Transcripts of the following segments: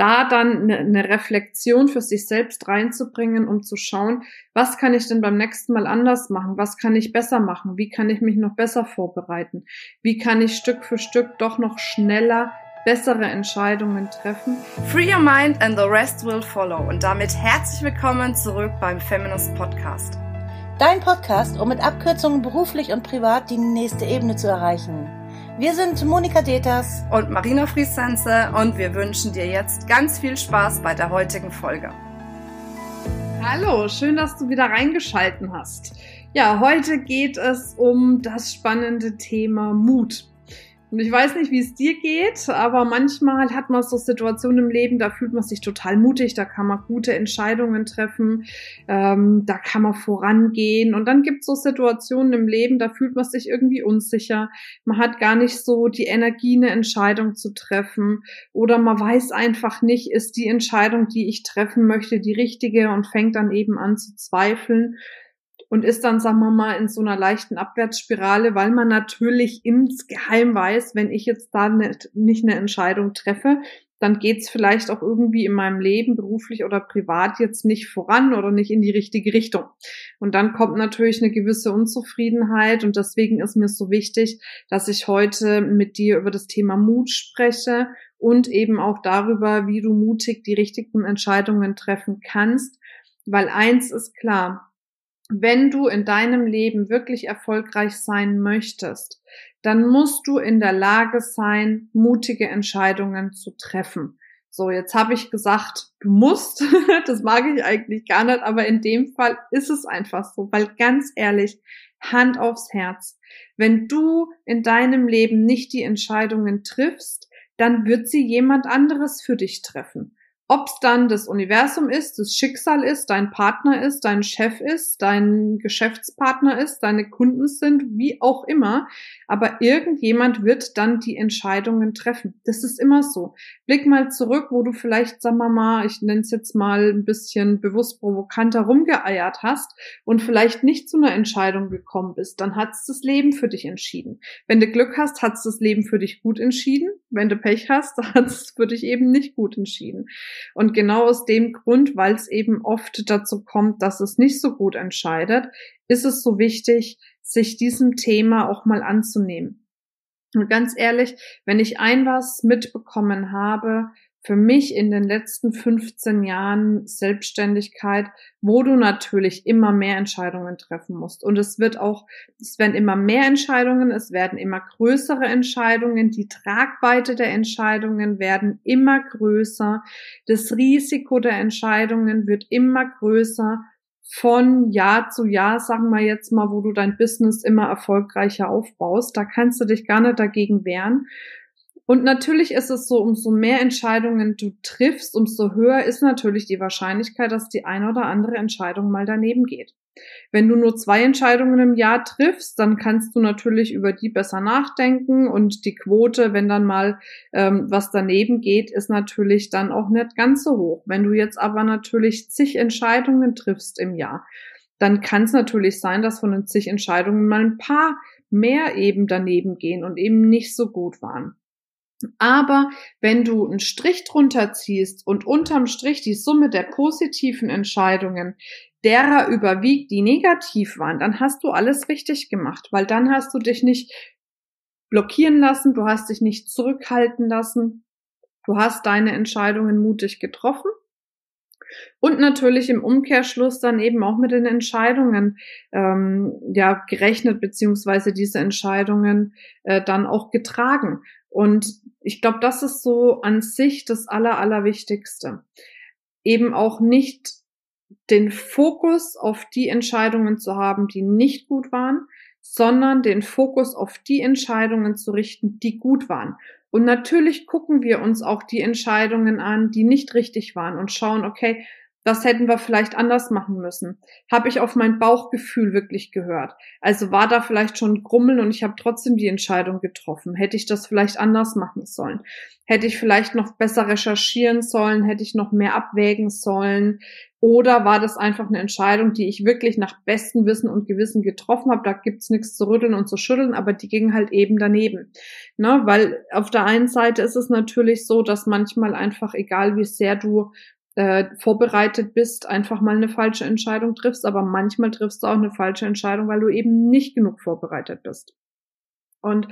da dann eine, eine Reflexion für sich selbst reinzubringen, um zu schauen, was kann ich denn beim nächsten Mal anders machen? Was kann ich besser machen? Wie kann ich mich noch besser vorbereiten? Wie kann ich Stück für Stück doch noch schneller bessere Entscheidungen treffen. Free your mind and the rest will follow. Und damit herzlich willkommen zurück beim Feminist Podcast. Dein Podcast, um mit Abkürzungen beruflich und privat die nächste Ebene zu erreichen. Wir sind Monika Deters und Marina Friesense und wir wünschen dir jetzt ganz viel Spaß bei der heutigen Folge. Hallo, schön, dass du wieder reingeschalten hast. Ja, heute geht es um das spannende Thema Mut. Und ich weiß nicht, wie es dir geht, aber manchmal hat man so Situationen im Leben, da fühlt man sich total mutig, da kann man gute Entscheidungen treffen, ähm, da kann man vorangehen. Und dann gibt es so Situationen im Leben, da fühlt man sich irgendwie unsicher. Man hat gar nicht so die Energie, eine Entscheidung zu treffen. Oder man weiß einfach nicht, ist die Entscheidung, die ich treffen möchte, die richtige und fängt dann eben an zu zweifeln und ist dann, sagen wir mal, in so einer leichten Abwärtsspirale, weil man natürlich insgeheim weiß, wenn ich jetzt da nicht, nicht eine Entscheidung treffe, dann geht's vielleicht auch irgendwie in meinem Leben, beruflich oder privat, jetzt nicht voran oder nicht in die richtige Richtung. Und dann kommt natürlich eine gewisse Unzufriedenheit und deswegen ist mir so wichtig, dass ich heute mit dir über das Thema Mut spreche und eben auch darüber, wie du mutig die richtigen Entscheidungen treffen kannst. Weil eins ist klar, wenn du in deinem Leben wirklich erfolgreich sein möchtest, dann musst du in der Lage sein, mutige Entscheidungen zu treffen. So, jetzt habe ich gesagt, du musst, das mag ich eigentlich gar nicht, aber in dem Fall ist es einfach so, weil ganz ehrlich, Hand aufs Herz, wenn du in deinem Leben nicht die Entscheidungen triffst, dann wird sie jemand anderes für dich treffen. Ob es dann das Universum ist, das Schicksal ist, dein Partner ist, dein Chef ist, dein Geschäftspartner ist, deine Kunden sind, wie auch immer. Aber irgendjemand wird dann die Entscheidungen treffen. Das ist immer so. Blick mal zurück, wo du vielleicht, sagen wir mal, ich nenne es jetzt mal ein bisschen bewusst provokanter rumgeeiert hast und vielleicht nicht zu einer Entscheidung gekommen bist. Dann hat es das Leben für dich entschieden. Wenn du Glück hast, hat es das Leben für dich gut entschieden. Wenn du Pech hast, hat es für dich eben nicht gut entschieden. Und genau aus dem Grund, weil es eben oft dazu kommt, dass es nicht so gut entscheidet, ist es so wichtig, sich diesem Thema auch mal anzunehmen. Und ganz ehrlich, wenn ich ein was mitbekommen habe, für mich in den letzten 15 Jahren Selbstständigkeit, wo du natürlich immer mehr Entscheidungen treffen musst. Und es wird auch, es werden immer mehr Entscheidungen, es werden immer größere Entscheidungen, die Tragweite der Entscheidungen werden immer größer, das Risiko der Entscheidungen wird immer größer. Von Jahr zu Jahr, sagen wir jetzt mal, wo du dein Business immer erfolgreicher aufbaust, da kannst du dich gar nicht dagegen wehren. Und natürlich ist es so, umso mehr Entscheidungen du triffst, umso höher ist natürlich die Wahrscheinlichkeit, dass die eine oder andere Entscheidung mal daneben geht. Wenn du nur zwei Entscheidungen im Jahr triffst, dann kannst du natürlich über die besser nachdenken und die Quote, wenn dann mal ähm, was daneben geht, ist natürlich dann auch nicht ganz so hoch. Wenn du jetzt aber natürlich zig Entscheidungen triffst im Jahr, dann kann es natürlich sein, dass von den zig Entscheidungen mal ein paar mehr eben daneben gehen und eben nicht so gut waren. Aber wenn du einen Strich drunter ziehst und unterm Strich die Summe der positiven Entscheidungen derer überwiegt, die negativ waren, dann hast du alles richtig gemacht, weil dann hast du dich nicht blockieren lassen, du hast dich nicht zurückhalten lassen, du hast deine Entscheidungen mutig getroffen und natürlich im Umkehrschluss dann eben auch mit den Entscheidungen ähm, ja gerechnet beziehungsweise diese Entscheidungen äh, dann auch getragen. Und ich glaube, das ist so an sich das Aller, Allerwichtigste. Eben auch nicht den Fokus auf die Entscheidungen zu haben, die nicht gut waren, sondern den Fokus auf die Entscheidungen zu richten, die gut waren. Und natürlich gucken wir uns auch die Entscheidungen an, die nicht richtig waren und schauen, okay, Was hätten wir vielleicht anders machen müssen? Habe ich auf mein Bauchgefühl wirklich gehört? Also war da vielleicht schon Grummeln und ich habe trotzdem die Entscheidung getroffen. Hätte ich das vielleicht anders machen sollen? Hätte ich vielleicht noch besser recherchieren sollen? Hätte ich noch mehr abwägen sollen? Oder war das einfach eine Entscheidung, die ich wirklich nach bestem Wissen und Gewissen getroffen habe? Da gibt's nichts zu rütteln und zu schütteln, aber die ging halt eben daneben. Ne? Weil auf der einen Seite ist es natürlich so, dass manchmal einfach, egal wie sehr du äh, vorbereitet bist, einfach mal eine falsche Entscheidung triffst, aber manchmal triffst du auch eine falsche Entscheidung, weil du eben nicht genug vorbereitet bist. Und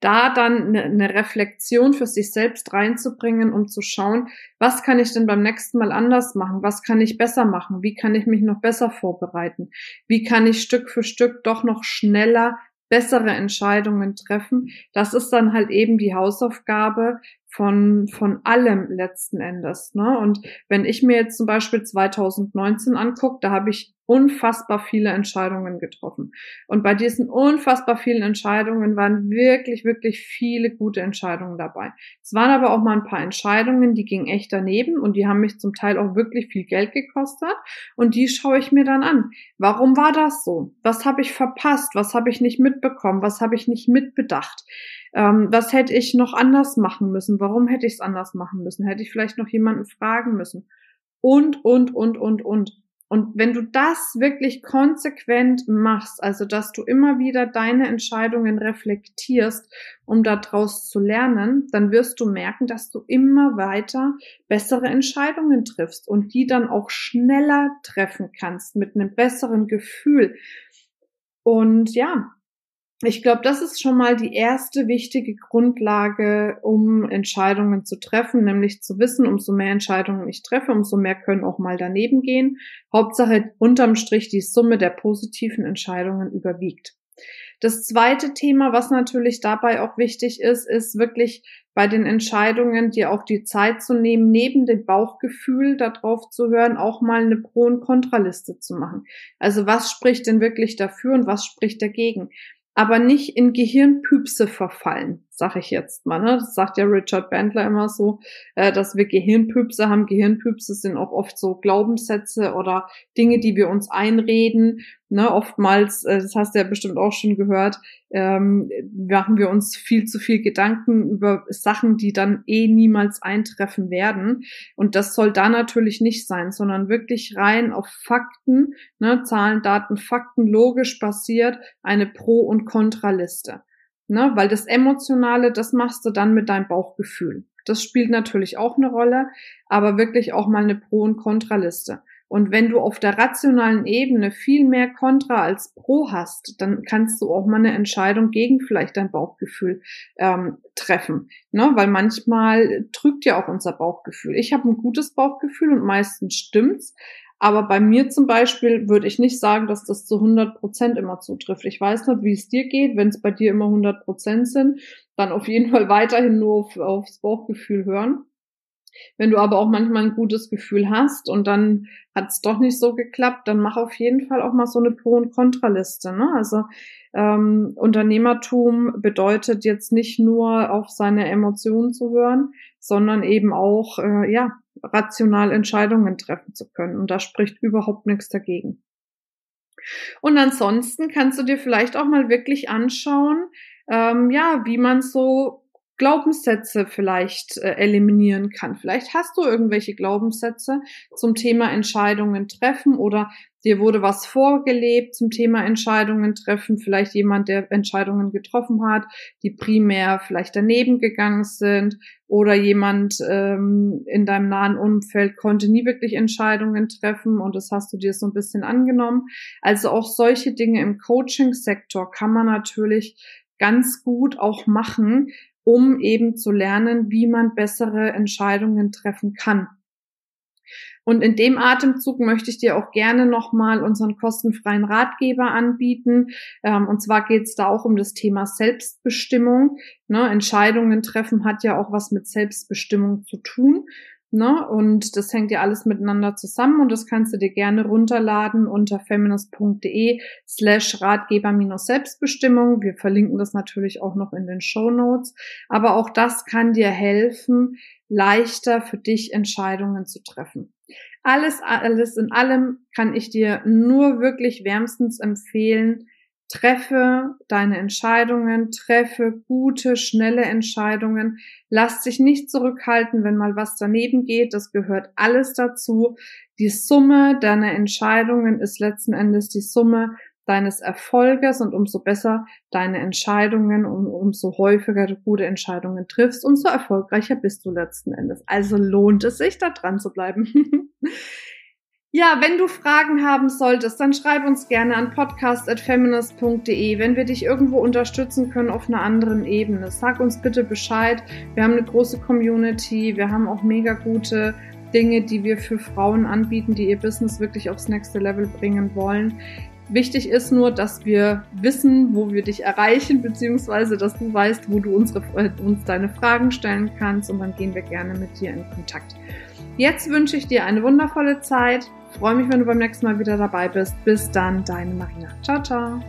da dann eine, eine Reflexion für sich selbst reinzubringen, um zu schauen, was kann ich denn beim nächsten Mal anders machen? Was kann ich besser machen? Wie kann ich mich noch besser vorbereiten? Wie kann ich Stück für Stück doch noch schneller bessere Entscheidungen treffen? Das ist dann halt eben die Hausaufgabe, von, von allem letzten Endes. Ne? Und wenn ich mir jetzt zum Beispiel 2019 angucke, da habe ich unfassbar viele Entscheidungen getroffen. Und bei diesen unfassbar vielen Entscheidungen waren wirklich, wirklich viele gute Entscheidungen dabei. Es waren aber auch mal ein paar Entscheidungen, die gingen echt daneben und die haben mich zum Teil auch wirklich viel Geld gekostet. Und die schaue ich mir dann an. Warum war das so? Was habe ich verpasst? Was habe ich nicht mitbekommen? Was habe ich nicht mitbedacht? Ähm, was hätte ich noch anders machen müssen? Warum hätte ich es anders machen müssen? Hätte ich vielleicht noch jemanden fragen müssen? Und, und, und, und, und. Und wenn du das wirklich konsequent machst, also dass du immer wieder deine Entscheidungen reflektierst, um daraus zu lernen, dann wirst du merken, dass du immer weiter bessere Entscheidungen triffst und die dann auch schneller treffen kannst mit einem besseren Gefühl. Und ja, ich glaube, das ist schon mal die erste wichtige Grundlage, um Entscheidungen zu treffen, nämlich zu wissen, umso mehr Entscheidungen ich treffe, umso mehr können auch mal daneben gehen. Hauptsache unterm Strich die Summe der positiven Entscheidungen überwiegt. Das zweite Thema, was natürlich dabei auch wichtig ist, ist wirklich bei den Entscheidungen, dir auch die Zeit zu nehmen, neben dem Bauchgefühl darauf zu hören, auch mal eine Pro- und Kontraliste zu machen. Also was spricht denn wirklich dafür und was spricht dagegen? Aber nicht in Gehirnpüpse verfallen, sag ich jetzt mal. Ne? Das sagt ja Richard Bandler immer so, äh, dass wir Gehirnpüpse haben. Gehirnpüpse sind auch oft so Glaubenssätze oder Dinge, die wir uns einreden. Ne? Oftmals, äh, das hast du ja bestimmt auch schon gehört, ähm, machen wir uns viel zu viel Gedanken über Sachen, die dann eh niemals eintreffen werden. Und das soll da natürlich nicht sein, sondern wirklich rein auf Fakten, ne? Zahlen, Daten, Fakten, logisch basiert, eine Pro- und Kontraliste. Ne? Weil das Emotionale, das machst du dann mit deinem Bauchgefühl. Das spielt natürlich auch eine Rolle, aber wirklich auch mal eine Pro- und Kontraliste. Und wenn du auf der rationalen Ebene viel mehr Kontra als Pro hast, dann kannst du auch mal eine Entscheidung gegen vielleicht dein Bauchgefühl ähm, treffen. Ne? Weil manchmal trügt ja auch unser Bauchgefühl. Ich habe ein gutes Bauchgefühl und meistens stimmt's. Aber bei mir zum Beispiel würde ich nicht sagen, dass das zu 100 Prozent immer zutrifft. Ich weiß nicht, wie es dir geht. Wenn es bei dir immer 100 Prozent sind, dann auf jeden Fall weiterhin nur auf, aufs Bauchgefühl hören. Wenn du aber auch manchmal ein gutes Gefühl hast und dann hat es doch nicht so geklappt, dann mach auf jeden Fall auch mal so eine Pro- und Kontraliste. Ne? Also ähm, Unternehmertum bedeutet jetzt nicht nur auf seine Emotionen zu hören, sondern eben auch äh, ja rational Entscheidungen treffen zu können. Und da spricht überhaupt nichts dagegen. Und ansonsten kannst du dir vielleicht auch mal wirklich anschauen, ähm, ja, wie man so Glaubenssätze vielleicht äh, eliminieren kann. Vielleicht hast du irgendwelche Glaubenssätze zum Thema Entscheidungen treffen oder dir wurde was vorgelebt zum Thema Entscheidungen treffen. Vielleicht jemand, der Entscheidungen getroffen hat, die primär vielleicht daneben gegangen sind oder jemand ähm, in deinem nahen Umfeld konnte nie wirklich Entscheidungen treffen und das hast du dir so ein bisschen angenommen. Also auch solche Dinge im Coaching-Sektor kann man natürlich ganz gut auch machen, um eben zu lernen, wie man bessere Entscheidungen treffen kann. Und in dem Atemzug möchte ich dir auch gerne nochmal unseren kostenfreien Ratgeber anbieten. Ähm, und zwar geht es da auch um das Thema Selbstbestimmung. Ne, Entscheidungen treffen hat ja auch was mit Selbstbestimmung zu tun. Ne? Und das hängt ja alles miteinander zusammen und das kannst du dir gerne runterladen unter feminist.de slash Ratgeber minus Selbstbestimmung. Wir verlinken das natürlich auch noch in den Show Notes. Aber auch das kann dir helfen, leichter für dich Entscheidungen zu treffen. Alles, alles in allem kann ich dir nur wirklich wärmstens empfehlen, Treffe deine Entscheidungen, treffe gute, schnelle Entscheidungen. Lass dich nicht zurückhalten, wenn mal was daneben geht. Das gehört alles dazu. Die Summe deiner Entscheidungen ist letzten Endes die Summe deines Erfolges und umso besser deine Entscheidungen und umso häufiger du gute Entscheidungen triffst, umso erfolgreicher bist du letzten Endes. Also lohnt es sich, da dran zu bleiben. Ja, wenn du Fragen haben solltest, dann schreib uns gerne an podcast.feminist.de, wenn wir dich irgendwo unterstützen können auf einer anderen Ebene. Sag uns bitte Bescheid. Wir haben eine große Community, wir haben auch mega gute Dinge, die wir für Frauen anbieten, die ihr Business wirklich aufs nächste Level bringen wollen. Wichtig ist nur, dass wir wissen, wo wir dich erreichen, beziehungsweise dass du weißt, wo du unsere, uns deine Fragen stellen kannst und dann gehen wir gerne mit dir in Kontakt. Jetzt wünsche ich dir eine wundervolle Zeit. Freue mich, wenn du beim nächsten Mal wieder dabei bist. Bis dann, deine Marina. Ciao, ciao.